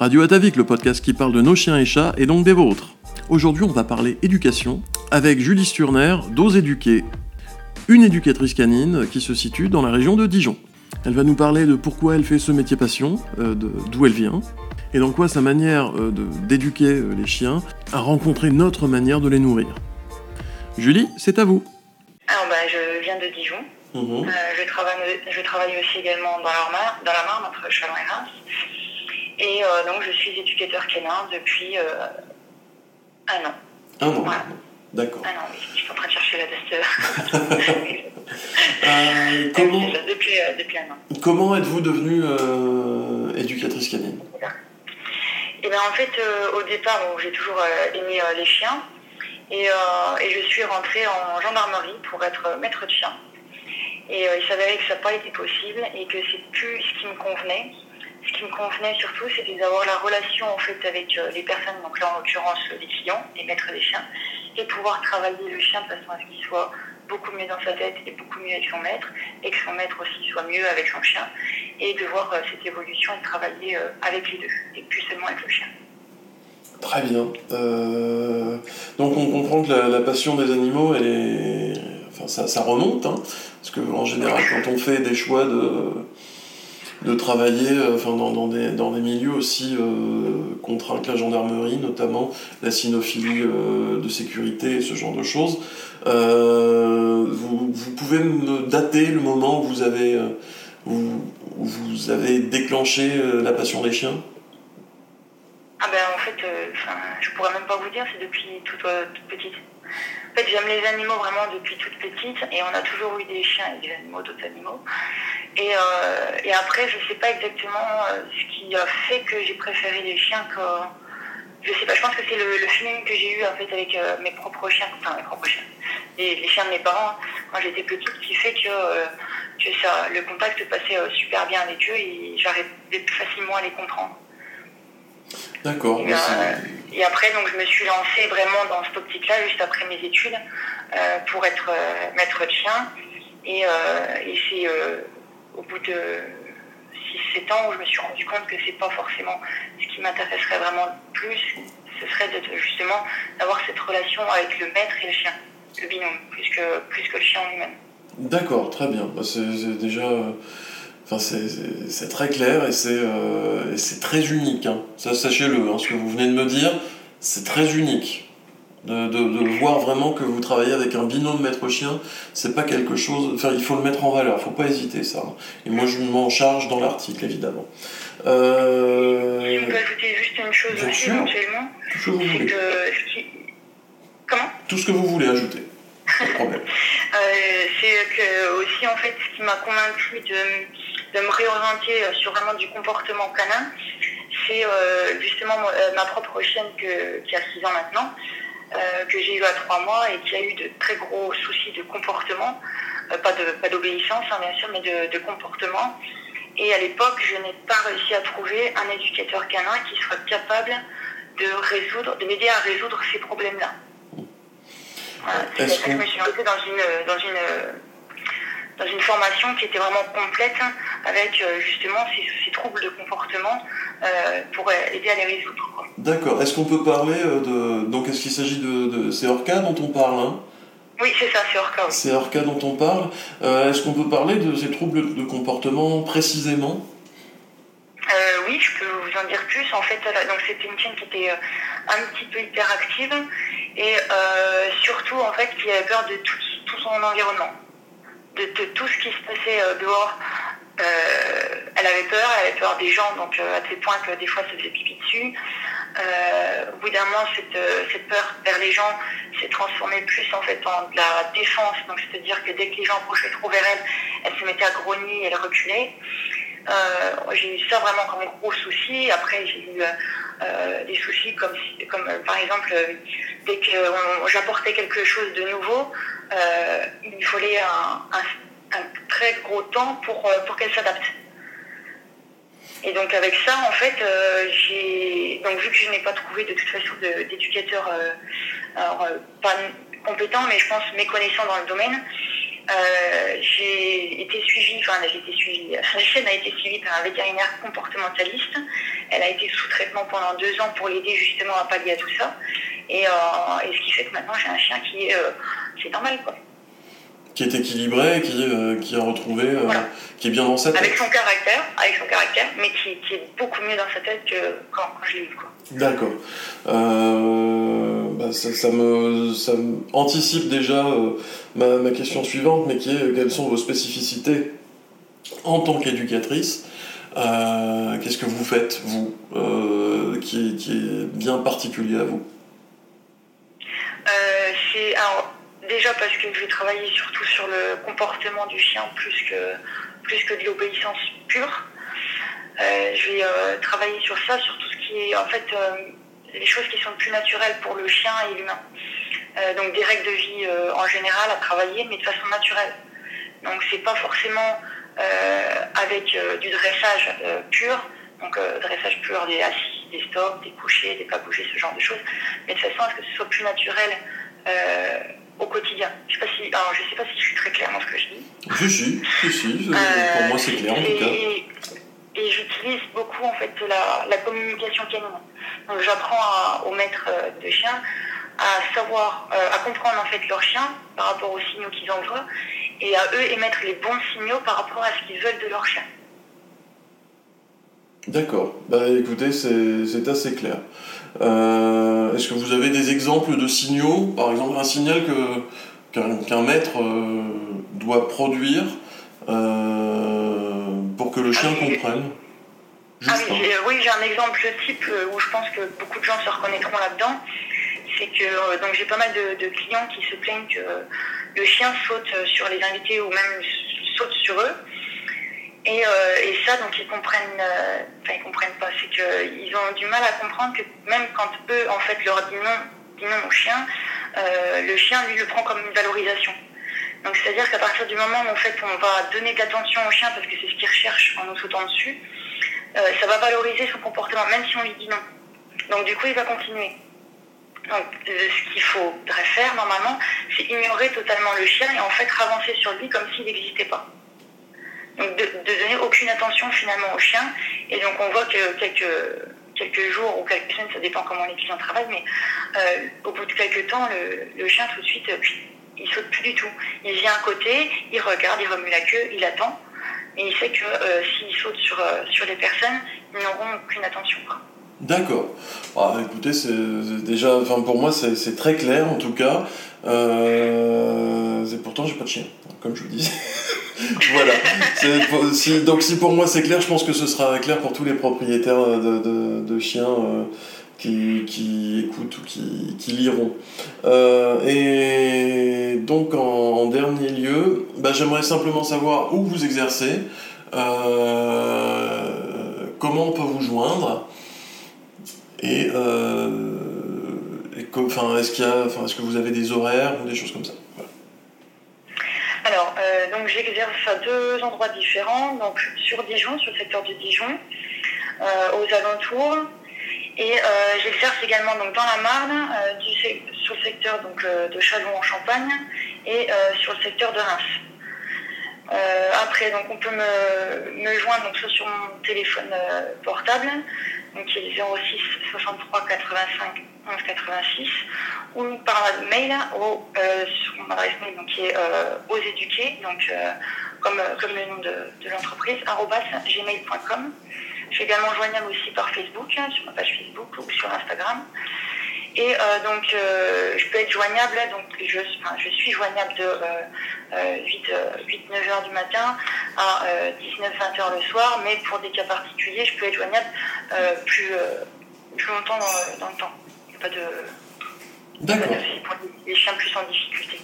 Radio Atavik, le podcast qui parle de nos chiens et chats et donc des vôtres. Aujourd'hui, on va parler éducation avec Julie Sturner d'Ose Éduquer, une éducatrice canine qui se situe dans la région de Dijon. Elle va nous parler de pourquoi elle fait ce métier passion, euh, d'où elle vient, et dans quoi sa manière euh, d'éduquer euh, les chiens a rencontré notre manière de les nourrir. Julie, c'est à vous. Alors, bah, je viens de Dijon. Mhm. je, travaille, je travaille aussi également dans la Marne, dans la Marne entre Chalon et Reims. Et donc, je suis éducateur canin depuis un an. Un an D'accord. Ah non, je suis en train de chercher la date. euh, comment... depuis, euh, depuis, un an. Comment êtes-vous devenue euh, éducatrice canine et eh ben, En fait, euh, au départ, j'ai toujours aimé les chiens. Et, et, je suis rentrée en gendarmerie pour être maître de chien. Et il s'avérait que ça n'a pas été possible et que c'est plus ce qui me convenait. Qui me convenait surtout, c'était d'avoir la relation en fait avec les personnes, donc là en l'occurrence les clients, les maîtres des chiens, et pouvoir travailler le chien de façon à ce qu'il soit beaucoup mieux dans sa tête et beaucoup mieux avec son maître, et que son maître aussi soit mieux avec son chien, et de voir euh, cette évolution et de travailler euh, avec les deux, et plus seulement avec le chien. Très bien. Euh, donc on comprend que la, passion des animaux, elle est... enfin, ça, ça remonte, hein, parce que en général, quand on fait des choix de de travailler euh, enfin, dans, dans, des, milieux aussi euh, contraints que la gendarmerie, notamment la cynophilie euh, de sécurité et ce genre de choses. vous, pouvez me dater le moment où vous avez, déclenché la passion des chiens? Ah ben en fait, je pourrais même pas vous dire, c'est depuis toute, toute petite. En fait, j'aime les animaux vraiment depuis toute petite et on a toujours eu des chiens et des animaux, d'autres animaux. Et, euh, et, après, je ne sais pas exactement euh, ce qui a fait que j'ai préféré les chiens que. Je sais pas, je pense que c'est le, feeling que j'ai eu en fait avec euh, mes propres chiens, enfin mes propres chiens, les, chiens de mes parents quand j'étais petite, qui fait que, que ça, le contact passait super bien avec eux et j'arrivais facilement à les comprendre. D'accord. Et, et, après, donc, je me suis lancée vraiment dans cette optique-là, juste après mes études, pour être maître de chien. Et, et c'est au bout de 6-7 ans où je me suis rendu compte que c'est pas forcément ce qui m'intéresserait vraiment plus, ce serait justement d'avoir cette relation avec le maître et le chien, le binôme, plus que, plus que le chien en lui-même. D'accord, très bien. Bah, c'est déjà. Enfin, c'est très clair et c'est euh, très unique. Hein. Ça, sachez-le, hein, ce que vous venez de me dire, c'est très unique de, de, voir vraiment que vous travaillez avec un binôme maître-chien, c'est pas quelque chose. Enfin, il faut le mettre en valeur, il faut pas hésiter ça. Et moi, je m'en charge dans l'article, évidemment. Euh... On peut ajouter juste une chose Bien aussi, sûr. éventuellement. Tout ce que vous voulez. Que... Comment? Tout ce que vous voulez ajouter. Pas de problème. euh, c'est que aussi, en fait, ce qui m'a convaincu de, de, me réorienter sur vraiment du comportement canin, c'est euh, justement euh, ma propre chienne que, qui a 6 ans maintenant. Euh, que j'ai eu à trois mois et qui a eu de très gros soucis de comportement, euh, pas de pas d'obéissance hein, bien sûr, mais de, comportement. Et à l'époque, je n'ai pas réussi à trouver un éducateur canin qui soit capable de résoudre, de m'aider à résoudre ces problèmes-là. Voilà, c'est que je me suis lancée dans une, dans une dans une formation qui était vraiment complète avec euh, justement ces, troubles de comportement pour aider à les résoudre. D'accord. Est-ce qu'on peut parler euh, de... Donc est-ce qu'il s'agit de... de... C'est Orca dont on parle hein? Oui, c'est ça, c'est Orca. C'est Orca dont on parle. Est-ce qu'on peut parler de ces troubles de comportement précisément? Oui, je peux vous en dire plus. En fait, donc c'était une chienne qui était un petit peu hyperactive et surtout en fait qui avait peur de tout son environnement de, tout ce qui se passait euh, dehors. Euh, elle avait peur, elle avait peur des gens, donc euh, à tel point que des fois ça faisait pipi dessus. au bout d'un moment, cette, peur vers les gens s'est transformée plus en fait en de la défense, donc c'est-à-dire que dès que les gens approchaient trop vers elle, elle se mettait à grogner, elle reculait. j'ai eu ça vraiment comme gros souci. Après, j'ai eu des soucis comme, comme par exemple, dès que j'apportais quelque chose de nouveau, euh, il fallait un, très gros temps pour, euh, pour qu'elle s'adapte. Et donc avec ça, en fait, euh, j'ai donc vu que je n'ai pas trouvé de toute façon d'éducateur, pas compétent, mais je pense méconnaissant dans le domaine, j'ai été suivie, enfin j'ai été suivie, la chaîne a été suivie par un vétérinaire comportementaliste Elle a été sous traitement pendant deux ans pour l'aider justement à pallier à tout ça. Et, euh, et ce qui fait que maintenant j'ai un chien qui est, euh, c'est normal quoi. Qui est équilibré, qui, euh, qui a retrouvé, euh, qui est bien dans sa tête. Avec son caractère, avec son caractère, mais qui, qui est beaucoup mieux dans sa tête que quand, quand je l'ai eu quoi. D'accord. Euh, bah, ça, ça me, ça me anticipe déjà ma, ma question suivante, mais qui est quelles sont vos spécificités en tant qu'éducatrice Qu'est-ce que vous faites, vous, qui, est- qui est bien particulier à vous? C'est alors déjà parce que je vais travailler surtout sur le comportement du chien plus que plus que de l'obéissance pure. Euh, je vais euh, travailler sur ça, sur tout ce qui est en fait euh, les choses qui sont plus naturelles pour le chien et l'humain. Donc des règles de vie en général à travailler, mais de façon naturelle. Donc c'est pas forcément avec du dressage pur, donc dressage pur des assis, des stops, des couchers, des pas bouger, ce genre de choses, mais de façon à ce que ce soit plus naturel au quotidien. Je sais pas si, alors je sais pas si je suis très claire dans ce que je dis. Si, si, si, si, euh, pour moi c'est clair en tout cas. Et, j'utilise beaucoup en fait la, la communication canine. Donc j'apprends aux maîtres euh, de chiens à savoir, euh, à comprendre en fait leur chien par rapport aux signaux qu'ils envoient et à eux émettre les bons signaux par rapport à ce qu'ils veulent de leur chien. D'accord. Bah écoutez, c'est c'est assez clair. Euh, Est-ce que vous avez des exemples de signaux Par exemple, un signal qu'un maître euh, doit produire euh, pour que le chien Ah comprenne? Ah oui, j'ai- oui, un exemple type euh, où je pense que beaucoup de gens se reconnaîtront là-dedans. C'est que euh, donc j'ai pas mal de, de clients qui se plaignent que le chien saute sur les invités ou même saute sur eux. Et, euh, et ça, donc ils comprennent, euh, enfin ils comprennent pas, c'est qu'ils ont du mal à comprendre que même quand eux en fait leur disent non, disent non au chien, euh, le chien lui le prend comme une valorisation. Donc c'est-à-dire qu'à partir du moment où en fait on va donner de l'attention au chien parce que c'est ce qu'il recherche en nous sautant dessus, ça va valoriser son comportement, même si on lui dit non. Donc du coup, il va continuer. Donc ce qu'il faudrait faire normalement, c'est ignorer totalement le chien et en fait avancer sur lui comme s'il n'existait pas. Donc de, donner aucune attention finalement au chien. Et donc on voit que quelques, quelques jours ou quelques semaines, ça dépend comment les clients travaillent, mais euh, au bout de quelques temps, le, chien tout de suite, euh, il saute plus du tout. Il vient à côté, il regarde, il remue la queue, il attend. Et il sait que euh, s'il saute sur, les personnes, ils n'auront aucune attention. D'accord. Ah, écoutez, c'est déjà, enfin pour moi c'est très clair en tout cas. Euh, et pourtant j'ai pas de chien, comme je vous dis. voilà. Donc si pour moi c'est clair, je pense que ce sera clair pour tous les propriétaires de, chiens euh, qui, qui écoutent ou qui, liront. Euh, et donc en, dernier lieu, bah, j'aimerais simplement savoir où vous exercez, comment on peut vous joindre. Et, euh, est-ce que vous avez des horaires ou des choses comme ça? Alors, euh, donc j'exerce à deux endroits différents, donc sur Dijon, sur le secteur de Dijon, euh, aux alentours, et j'exerce également donc dans la Marne, du sur le secteur de Châlons en Champagne, et sur le secteur de Reims. Après, donc on peut me, me joindre sur mon téléphone portable, donc qui est 06 63 85 11 86, ou par mail au, euh, sur mon adresse mail donc, qui est euh, aux éduqués, donc euh, comme, comme le nom de, de l'entreprise, gmail.com. Je suis également joignable aussi par Facebook, hein, sur ma page Facebook ou sur Instagram. Et euh, donc, euh, je peux être joignable, donc je, enfin, je suis joignable de euh, euh, 8-9 heures du matin à 19-20 heures le soir, mais pour des cas particuliers, je peux être joignable plus, plus longtemps dans, dans le temps. Il n'y a pas de, D'accord. pour les, chiens plus en difficulté.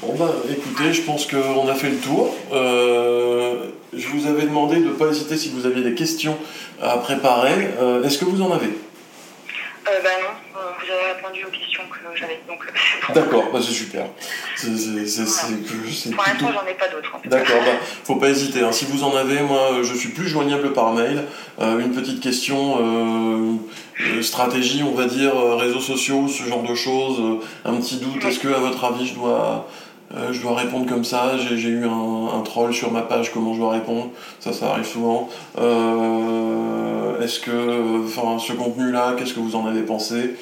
Bon bah écoutez, je pense qu'on a fait le tour. Euh, je vous avais demandé de ne pas hésiter si vous aviez des questions à préparer. Euh, Est-ce que vous en avez? Euh, bah non, vous avez répondu aux questions que j'avais, donc euh. D'accord, bah, c'est super. C'est Pour l'instant, j'en ai pas d'autres. D'accord, bah, faut pas hésiter. hein. Si vous en avez, moi, je suis plus joignable par mail. Euh, une petite question, euh, euh, stratégie, on va dire, euh, réseaux sociaux, ce genre de choses. euh, un petit doute. Est-ce que, à votre avis, je dois euh, je dois répondre comme ça, j'ai eu un, troll sur ma page, comment je dois répondre, ça ça arrive souvent. Euh, est-ce que, enfin, ce contenu-là, qu'est-ce que vous en avez pensé?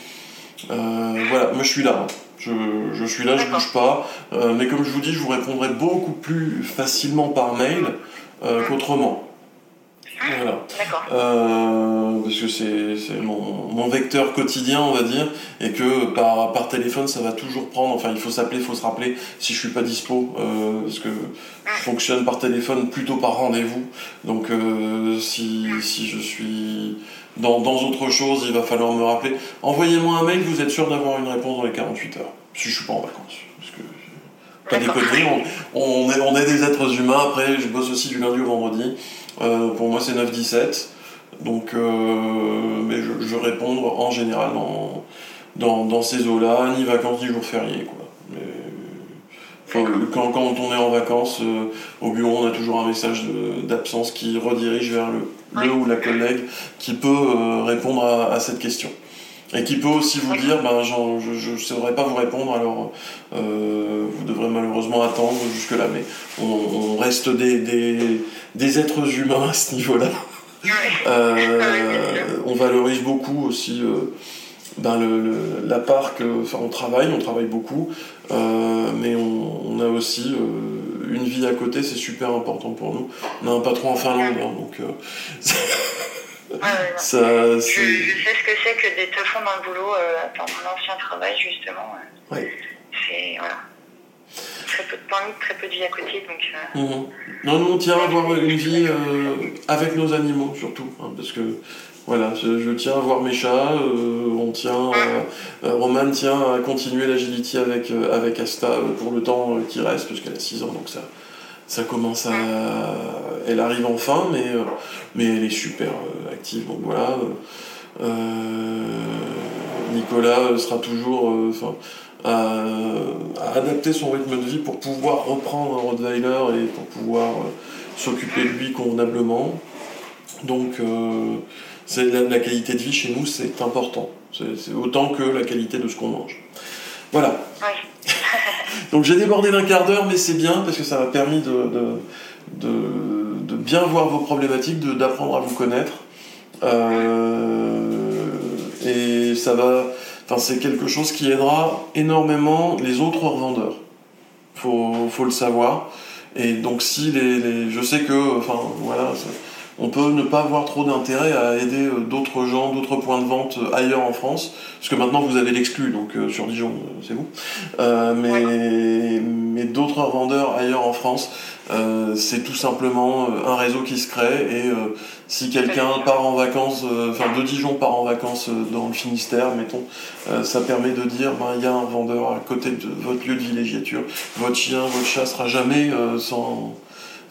Euh, Voilà, moi je suis là. Je, je suis là, je bouge pas. mais comme je vous dis, je vous répondrai beaucoup plus facilement par mail qu'autrement. Voilà. Euh, parce que c'est mon, vecteur quotidien, on va dire, et que par, par téléphone, ça va toujours prendre. Enfin, il faut s'appeler, il faut se rappeler si je suis pas dispo, euh, parce que je fonctionne par téléphone plutôt par rendez-vous. Donc, euh, si, si je suis dans, dans autre chose, il va falloir me rappeler. Envoyez-moi un mail, vous êtes sûr d'avoir une réponse dans les 48 heures, si je suis pas en vacances. Parce que, pas déconner, on, est, on est des êtres humains. Après, je bosse aussi du lundi au vendredi. Euh, pour moi, c'est 9-17. Donc, euh, mais je, réponds en général dans, dans, ces eaux-là, ni vacances ni jours fériés. Quoi. quand, quand, on est en vacances, euh, au bureau, on a toujours un message d'absence qui redirige vers le, le, ou la collègue qui peut répondre à, cette question. Et qui peut aussi vous dire, ben, je ne saurais pas vous répondre, alors vous devrez malheureusement attendre jusque-là. Mais on, reste des, des êtres humains à ce niveau-là. Euh, on valorise beaucoup aussi euh, ben le, la part que. Enfin, on travaille, on travaille beaucoup, euh, mais on, a aussi une vie à côté, c'est super important pour nous. On a un patron en Finlande, hein, donc. ça, je, je, sais ce que c'est que des teufons dans le boulot dans mon ancien travail, justement. C'est. Voilà très peu de temps libre, très peu de vie à côté. Donc, euh. mhm. Non, nous on tient à avoir une vie euh, avec nos animaux surtout, hein, parce que voilà, je, tiens à voir mes chats, euh, on tient, Roman tient à continuer l'agility avec, avec Asta pour le temps qui reste, parce qu'elle a 6 ans, donc ça, ça commence à... Elle arrive enfin, mais, mais elle est super active, donc voilà. Nicolas sera toujours à, adapter son rythme de vie pour pouvoir reprendre un Rottweiler et pour pouvoir euh, s'occuper de lui convenablement. Donc euh, c'est la, qualité de vie chez nous, c'est important. C'est autant que la qualité de ce qu'on mange. Voilà. Donc j'ai débordé d'un quart d'heure, mais c'est bien parce que ça m'a permis de, de, bien voir vos problématiques, d'apprendre à vous connaître. Euh, et ça va c'est quelque chose qui aidera énormément les autres revendeurs. Faut, faut le savoir. Et donc si les, je sais que, enfin voilà, on peut ne pas avoir trop d'intérêt à aider euh, d'autres gens, d'autres points de vente euh, ailleurs en France, parce que maintenant vous avez l'exclu, donc euh, sur Dijon, c'est vous. mais mais d'autres vendeurs ailleurs en France, c'est tout simplement un réseau qui se crée et si quelqu'un part en vacances, enfin de Dijon part en vacances dans le Finistère, mettons, ça permet de dire, ben il y a un vendeur à côté de votre lieu de villégiature, votre chien, votre chat sera jamais sans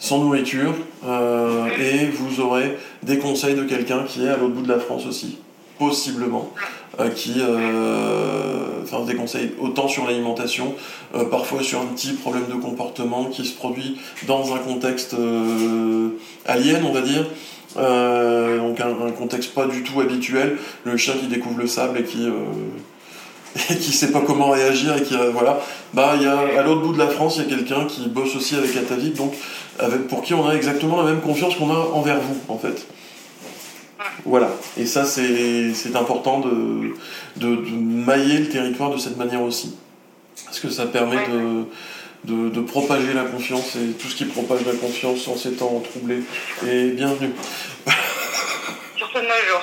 sans nourriture, euh, et vous aurez des conseils de quelqu'un qui est à l'autre bout de la France aussi, possiblement, euh, qui, euh, enfin des conseils autant sur l'alimentation, parfois sur un petit problème de comportement qui se produit dans un contexte alien, on va dire. donc un, un, contexte pas du tout habituel, le chien qui découvre le sable et qui et qui sait pas comment réagir et qui voilà. Bah il y a à l'autre bout de la France il y a quelqu'un qui bosse aussi avec Atavik donc avec, pour qui on a exactement la même confiance qu'on a envers vous en fait. Voilà. Et ça c'est important de, de, mailler le territoire de cette manière aussi. Parce que ça permet de, de, propager la confiance et tout ce qui propage la confiance en ces temps troublés est bienvenu. Surtout de nos jours.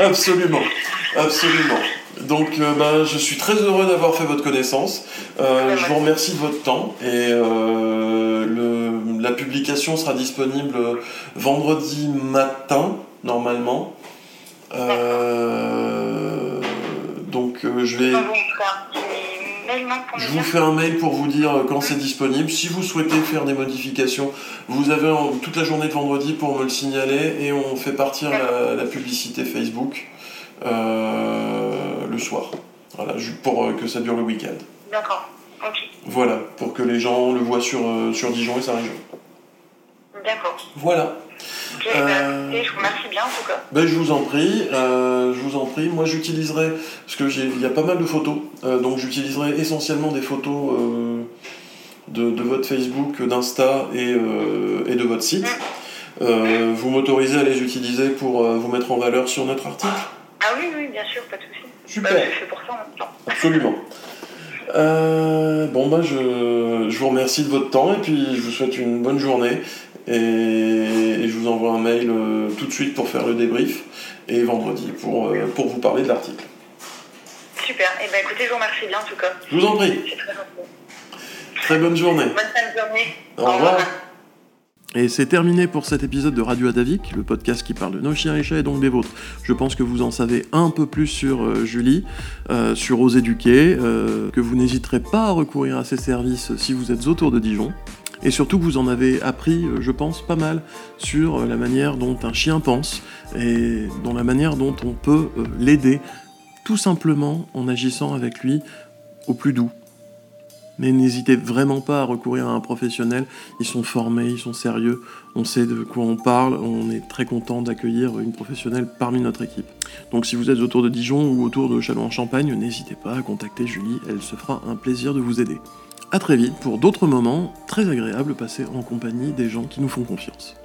Absolument. Absolument donc euh, bah, je suis très heureux d'avoir fait votre connaissance. Euh, je vous remercie de votre temps et euh, le, la publication sera disponible vendredi matin normalement. donc je vais... Je vous fais un mail pour vous dire quand c'est disponible. Si vous souhaitez faire des modifications, vous avez toute la journée de vendredi pour me le signaler et on fait partir la, la publicité Facebook. Euh, le soir. Voilà, pour euh, que ça dure le week-end. D'accord, ok. Voilà, pour que les gens le voient sur, euh, sur Dijon et sa région. D'accord. Voilà. Ok, bah, je vous remercie bien en tout cas. Ben, je vous en prie, je vous en prie. Moi j'utiliserai, parce qu'il y a pas mal de photos, donc j'utiliserai essentiellement des photos de, votre Facebook, d'Insta et, et, de votre site. vous m'autorisez à les utiliser pour vous mettre en valeur sur notre article? Ah oui, oui, bien sûr, pas de souci. Super. Bah, je pour ça temps. Absolument. bon, bah, je, je, vous remercie de votre temps et puis je vous souhaite une bonne journée. Et, je vous envoie un mail tout de suite pour faire le débrief et vendredi pour, pour vous parler de l'article. Super. Et eh ben écoutez, je vous remercie bien en tout cas. Je vous en prie. très Très bonne journée. Bonne fin de journée. Au, revoir. Et c'est terminé pour cet épisode de Radio Adavik, le podcast qui parle de nos chiens et chats et donc des vôtres. Je pense que vous en savez un peu plus sur euh, Julie, euh, sur Ose Éduquer, euh, que vous n'hésiterez pas à recourir à ses services si vous êtes autour de Dijon. Et surtout que vous en avez appris, je pense, pas mal sur la manière dont un chien pense et dans la manière dont on peut l'aider tout simplement en agissant avec lui au plus doux. Mais n'hésitez vraiment pas à recourir à un professionnel, ils sont formés, ils sont sérieux, on sait de quoi on parle, on est très content d'accueillir une professionnelle parmi notre équipe. Donc si vous êtes autour de Dijon ou autour de Châlons-en-Champagne, n'hésitez pas à contacter Julie, elle se fera un plaisir de vous aider. A très vite pour d'autres moments très agréables passés en compagnie des gens qui nous font confiance.